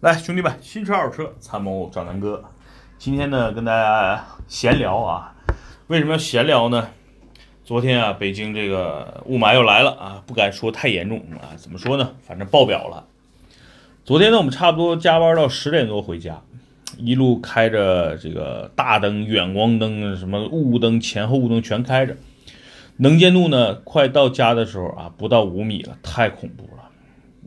来，兄弟们，新车二手车参谋找南哥。今天呢，跟大家闲聊啊。为什么要闲聊呢？昨天啊，北京这个雾霾又来了啊，不敢说太严重啊。怎么说呢？反正爆表了。昨天呢，我们差不多加班到十点多回家，一路开着这个大灯、远光灯、什么雾灯、前后雾灯全开着，能见度呢，快到家的时候啊，不到五米了，太恐怖了。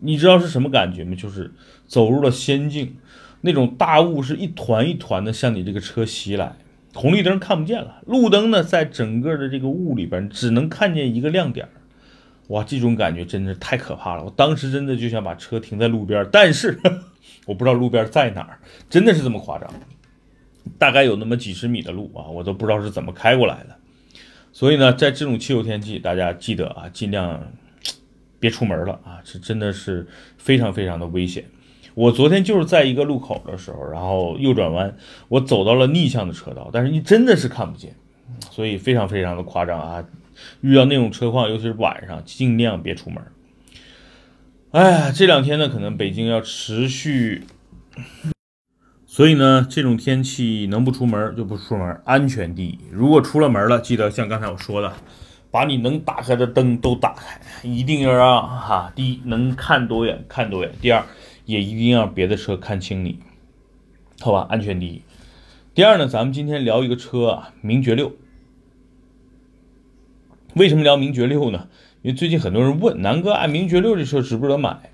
你知道是什么感觉吗？就是走入了仙境，那种大雾是一团一团的向你这个车袭来，红绿灯看不见了，路灯呢在整个的这个雾里边只能看见一个亮点哇，这种感觉真是太可怕了！我当时真的就想把车停在路边，但是 我不知道路边在哪儿，真的是这么夸张，大概有那么几十米的路啊，我都不知道是怎么开过来的。所以呢，在这种气候天气，大家记得啊，尽量。别出门了啊！这真的是非常非常的危险。我昨天就是在一个路口的时候，然后右转弯，我走到了逆向的车道，但是你真的是看不见，所以非常非常的夸张啊！遇到那种车况，尤其是晚上，尽量别出门。哎呀，这两天呢，可能北京要持续，所以呢，这种天气能不出门就不出门，安全第一。如果出了门了，记得像刚才我说的。把你能打开的灯都打开，一定要让哈，第一能看多远看多远，第二也一定要别的车看清你，好吧，安全第一。第二呢，咱们今天聊一个车啊，名爵六。为什么聊名爵六呢？因为最近很多人问南哥，爱名爵六这车值不值得买？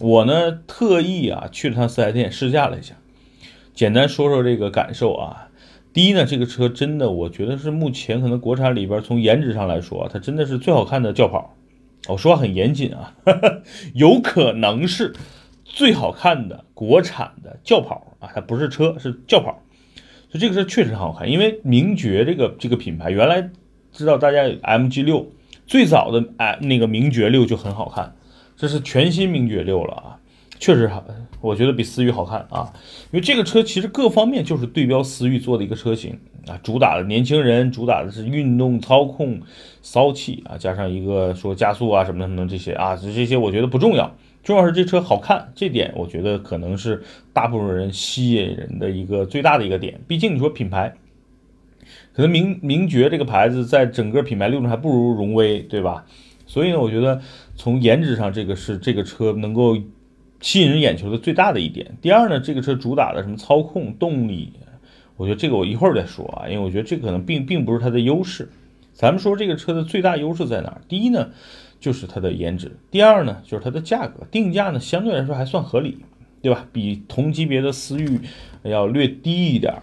我呢特意啊去了趟四 S 店试驾了一下，简单说说这个感受啊。第一呢，这个车真的，我觉得是目前可能国产里边从颜值上来说，它真的是最好看的轿跑。我说话很严谨啊，有可能是最好看的国产的轿跑啊，它不是车，是轿跑。所以这个车确实很好看，因为名爵这个这个品牌，原来知道大家 MG 六最早的哎那个名爵六就很好看，这是全新名爵六了啊。确实好，我觉得比思域好看啊，因为这个车其实各方面就是对标思域做的一个车型啊，主打的年轻人，主打的是运动操控、骚气啊，加上一个说加速啊什么什么这些啊，这些我觉得不重要，重要是这车好看，这点我觉得可能是大部分人吸引人的一个最大的一个点。毕竟你说品牌，可能名名爵这个牌子在整个品牌六中还不如荣威，对吧？所以呢，我觉得从颜值上，这个是这个车能够。吸引人眼球的最大的一点。第二呢，这个车主打的什么操控、动力，我觉得这个我一会儿再说啊，因为我觉得这可能并并不是它的优势。咱们说这个车的最大优势在哪儿？第一呢，就是它的颜值；第二呢，就是它的价格，定价呢相对来说还算合理，对吧？比同级别的思域要略低一点。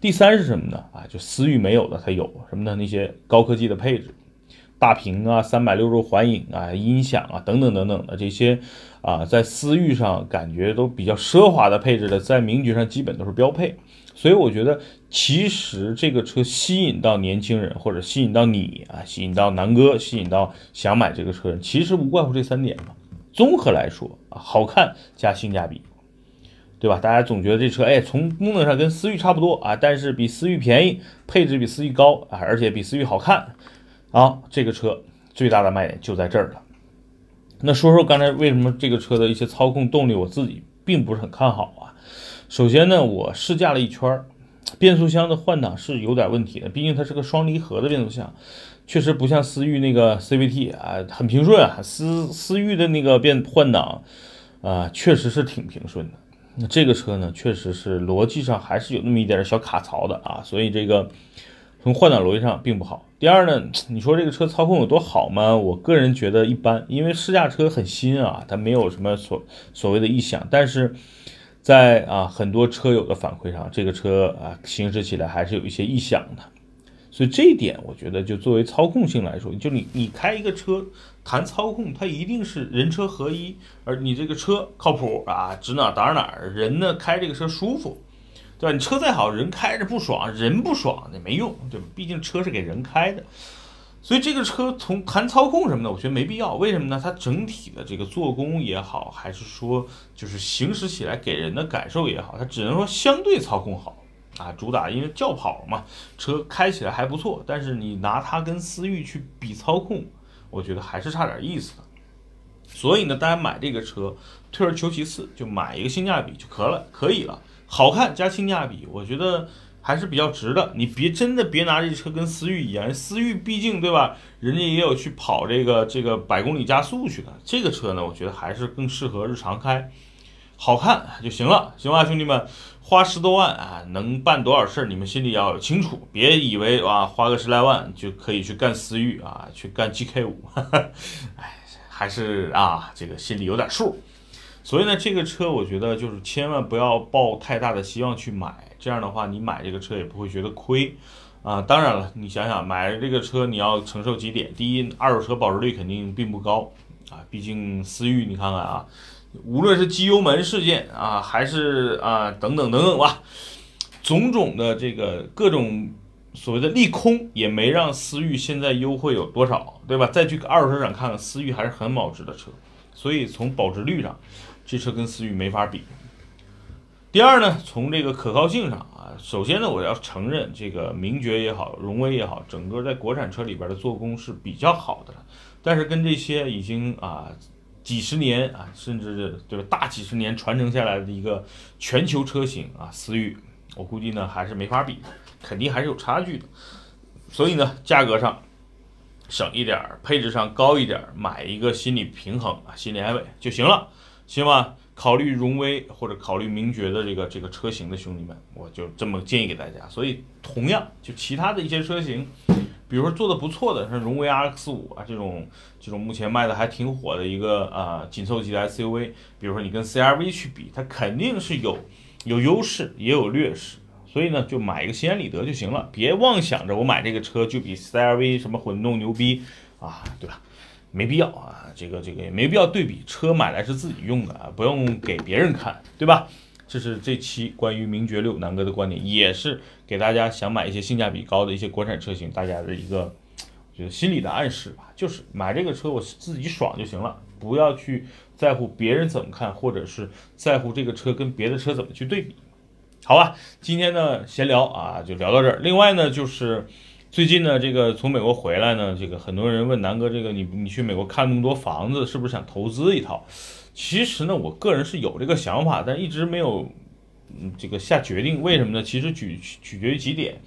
第三是什么呢？啊，就思域没有的它有什么呢？那些高科技的配置。大屏啊，三百六十度环影啊，音响啊，等等等等的这些啊，在思域上感觉都比较奢华的配置的，在名爵上基本都是标配。所以我觉得，其实这个车吸引到年轻人，或者吸引到你啊，吸引到南哥，吸引到想买这个车人，其实无外乎这三点嘛。综合来说啊，好看加性价比，对吧？大家总觉得这车哎，从功能上跟思域差不多啊，但是比思域便宜，配置比思域高啊，而且比思域好看。好，这个车最大的卖点就在这儿了。那说说刚才为什么这个车的一些操控动力，我自己并不是很看好啊。首先呢，我试驾了一圈，变速箱的换挡是有点问题的，毕竟它是个双离合的变速箱，确实不像思域那个 CVT 啊，很平顺啊。思思域的那个变换挡啊，确实是挺平顺的。那这个车呢，确实是逻辑上还是有那么一点小卡槽的啊，所以这个。从换挡逻辑上并不好。第二呢，你说这个车操控有多好吗？我个人觉得一般，因为试驾车很新啊，它没有什么所所谓的异响。但是在啊很多车友的反馈上，这个车啊行驶起来还是有一些异响的。所以这一点，我觉得就作为操控性来说，就你你开一个车谈操控，它一定是人车合一，而你这个车靠谱啊，指哪打哪，人呢开这个车舒服。对吧？你车再好，人开着不爽，人不爽那没用，对吧？毕竟车是给人开的，所以这个车从谈操控什么的，我觉得没必要。为什么呢？它整体的这个做工也好，还是说就是行驶起来给人的感受也好，它只能说相对操控好啊。主打因为轿跑嘛，车开起来还不错，但是你拿它跟思域去比操控，我觉得还是差点意思的。所以呢，大家买这个车，退而求其次，就买一个性价比就可了，可以了，好看加性价比，我觉得还是比较值的。你别真的别拿这车跟思域一样，思域毕竟对吧，人家也有去跑这个这个百公里加速去的。这个车呢，我觉得还是更适合日常开，好看就行了，行吧，兄弟们，花十多万啊，能办多少事儿，你们心里要有清楚，别以为啊，花个十来万就可以去干思域啊，去干 GK 五，哎。还是啊，这个心里有点数，所以呢，这个车我觉得就是千万不要抱太大的希望去买，这样的话你买这个车也不会觉得亏啊。当然了，你想想买这个车你要承受几点？第一，二手车保值率肯定并不高啊，毕竟思域你看看啊，无论是机油门事件啊，还是啊等等等等吧，种种的这个各种。所谓的利空也没让思域现在优惠有多少，对吧？再去二手车市场看看，思域还是很保值的车，所以从保值率上，这车跟思域没法比。第二呢，从这个可靠性上啊，首先呢，我要承认这个名爵也好，荣威也好，整个在国产车里边的做工是比较好的，但是跟这些已经啊几十年啊，甚至对吧大几十年传承下来的一个全球车型啊，思域，我估计呢还是没法比。肯定还是有差距的，所以呢，价格上省一点，配置上高一点，买一个心理平衡啊，心理安慰就行了，行吧？考虑荣威或者考虑名爵的这个这个车型的兄弟们，我就这么建议给大家。所以，同样就其他的一些车型，比如说做的不错的，像荣威 RX 五啊这种这种目前卖的还挺火的一个啊紧凑级的 SUV，比如说你跟 CRV 去比，它肯定是有有优势也有劣势。所以呢，就买一个心安理得就行了，别妄想着我买这个车就比 CRV 什么混动牛逼啊，对吧？没必要啊，这个这个也没必要对比，车买来是自己用的啊，不用给别人看，对吧？这是这期关于名爵六南哥的观点，也是给大家想买一些性价比高的一些国产车型，大家的一个我觉得心理的暗示吧，就是买这个车我自己爽就行了，不要去在乎别人怎么看，或者是在乎这个车跟别的车怎么去对比。好吧，今天呢闲聊啊，就聊到这儿。另外呢，就是最近呢，这个从美国回来呢，这个很多人问南哥，这个你你去美国看那么多房子，是不是想投资一套？其实呢，我个人是有这个想法，但一直没有嗯这个下决定。为什么呢？其实取取决于几点。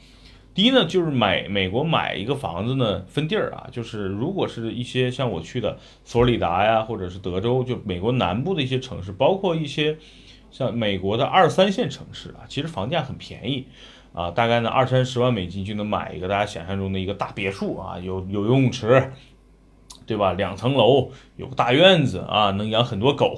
第一呢，就是买美国买一个房子呢，分地儿啊，就是如果是一些像我去的佛罗里达呀，或者是德州，就美国南部的一些城市，包括一些。像美国的二三线城市啊，其实房价很便宜啊，大概呢二三十万美金就能买一个大家想象中的一个大别墅啊，有有游泳池，对吧？两层楼，有个大院子啊，能养很多狗。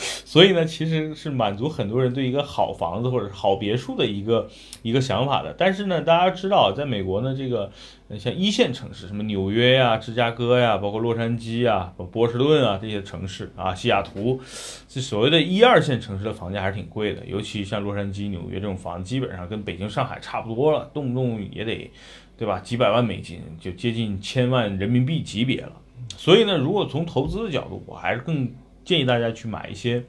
所以呢，其实是满足很多人对一个好房子或者是好别墅的一个一个想法的。但是呢，大家知道，在美国呢，这个像一线城市，什么纽约呀、芝加哥呀，包括洛杉矶啊、波士顿啊这些城市啊，西雅图，这所谓的一二线城市的房价还是挺贵的。尤其像洛杉矶、纽约这种房子，基本上跟北京、上海差不多了，动不动也得，对吧？几百万美金，就接近千万人民币级别了。所以呢，如果从投资的角度，我还是更。建议大家去买一些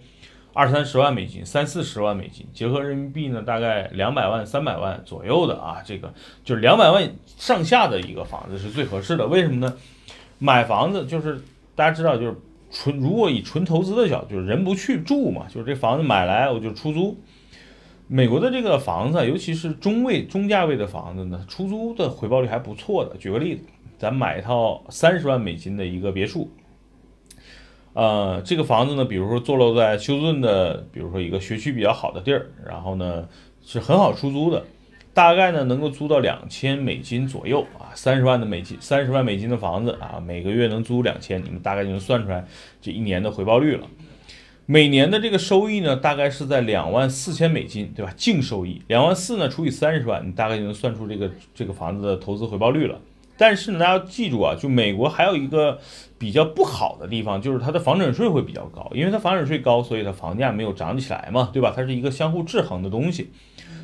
二三十万美金、三四十万美金，结合人民币呢，大概两百万、三百万左右的啊，这个就是两百万上下的一个房子是最合适的。为什么呢？买房子就是大家知道，就是纯如果以纯投资的角度，就是人不去住嘛，就是这房子买来我就出租。美国的这个房子，尤其是中位、中价位的房子呢，出租的回报率还不错的。举个例子，咱买一套三十万美金的一个别墅。呃，这个房子呢，比如说坐落在休斯顿的，比如说一个学区比较好的地儿，然后呢是很好出租的，大概呢能够租到两千美金左右啊，三十万的美金，三十万美金的房子啊，每个月能租两千，你们大概就能算出来这一年的回报率了。每年的这个收益呢，大概是在两万四千美金，对吧？净收益两万四呢除以三十万，你大概就能算出这个这个房子的投资回报率了。但是呢，大家要记住啊，就美国还有一个比较不好的地方，就是它的房产税会比较高，因为它房产税高，所以它房价没有涨起来嘛，对吧？它是一个相互制衡的东西。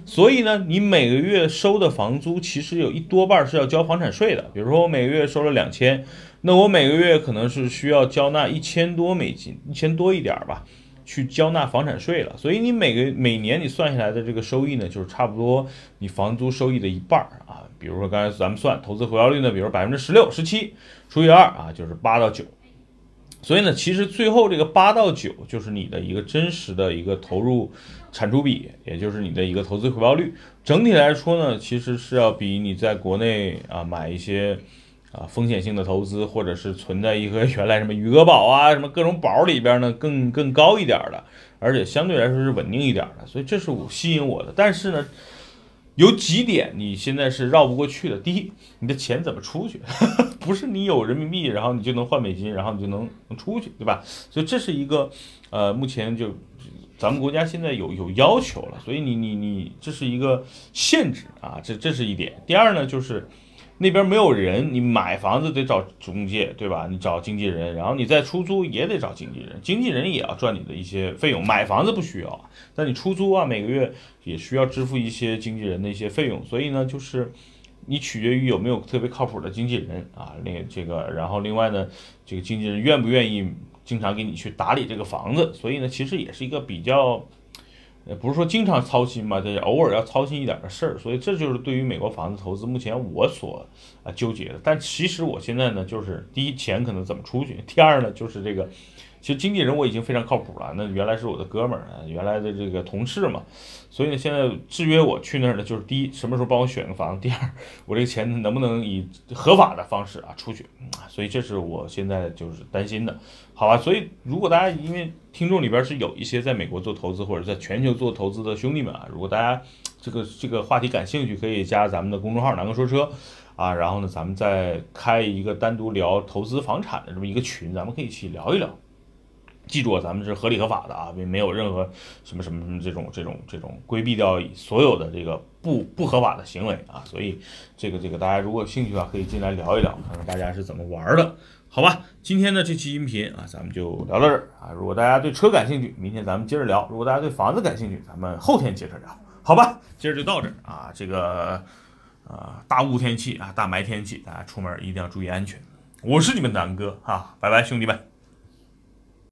所以呢，你每个月收的房租其实有一多半是要交房产税的。比如说我每个月收了两千，那我每个月可能是需要交纳一千多美金，一千多一点吧，去交纳房产税了。所以你每个每年你算下来的这个收益呢，就是差不多你房租收益的一半啊。比如说刚才咱们算投资回报率呢，比如百分之十六、十七除以二啊，就是八到九。所以呢，其实最后这个八到九就是你的一个真实的一个投入产出比，也就是你的一个投资回报率。整体来说呢，其实是要比你在国内啊买一些啊风险性的投资，或者是存在一个原来什么余额宝啊、什么各种宝里边呢更更高一点的，而且相对来说是稳定一点的。所以这是我吸引我的。但是呢。有几点你现在是绕不过去的。第一，你的钱怎么出去？不是你有人民币，然后你就能换美金，然后你就能能出去，对吧？所以这是一个，呃，目前就咱们国家现在有有要求了，所以你你你这是一个限制啊，这这是一点。第二呢，就是。那边没有人，你买房子得找中介，对吧？你找经纪人，然后你再出租也得找经纪人，经纪人也要赚你的一些费用。买房子不需要，但你出租啊，每个月也需要支付一些经纪人的一些费用。所以呢，就是你取决于有没有特别靠谱的经纪人啊。那这个，然后另外呢，这个经纪人愿不愿意经常给你去打理这个房子？所以呢，其实也是一个比较。也不是说经常操心吧，这偶尔要操心一点的事儿，所以这就是对于美国房子投资目前我所啊纠结的。但其实我现在呢，就是第一钱可能怎么出去，第二呢就是这个。其实经纪人我已经非常靠谱了，那原来是我的哥们儿，原来的这个同事嘛，所以呢，现在制约我去那儿呢，就是第一，什么时候帮我选个房；第二，我这个钱能不能以合法的方式啊出去？所以这是我现在就是担心的，好吧？所以如果大家因为听众里边是有一些在美国做投资或者在全球做投资的兄弟们啊，如果大家这个这个话题感兴趣，可以加咱们的公众号“南哥说车”啊，然后呢，咱们再开一个单独聊投资房产的这么一个群，咱们可以一起聊一聊。记住，咱们是合理合法的啊，并没有任何什么什么什么这种这种这种规避掉所有的这个不不合法的行为啊。所以这个这个大家如果有兴趣的话，可以进来聊一聊，看看大家是怎么玩的，好吧？今天的这期音频啊，咱们就聊到这儿啊。如果大家对车感兴趣，明天咱们接着聊；如果大家对房子感兴趣，咱们后天接着聊，好吧？今儿就到这儿啊。这个啊，大雾天气啊，大霾天气，大家出门一定要注意安全。我是你们南哥啊，拜拜，兄弟们。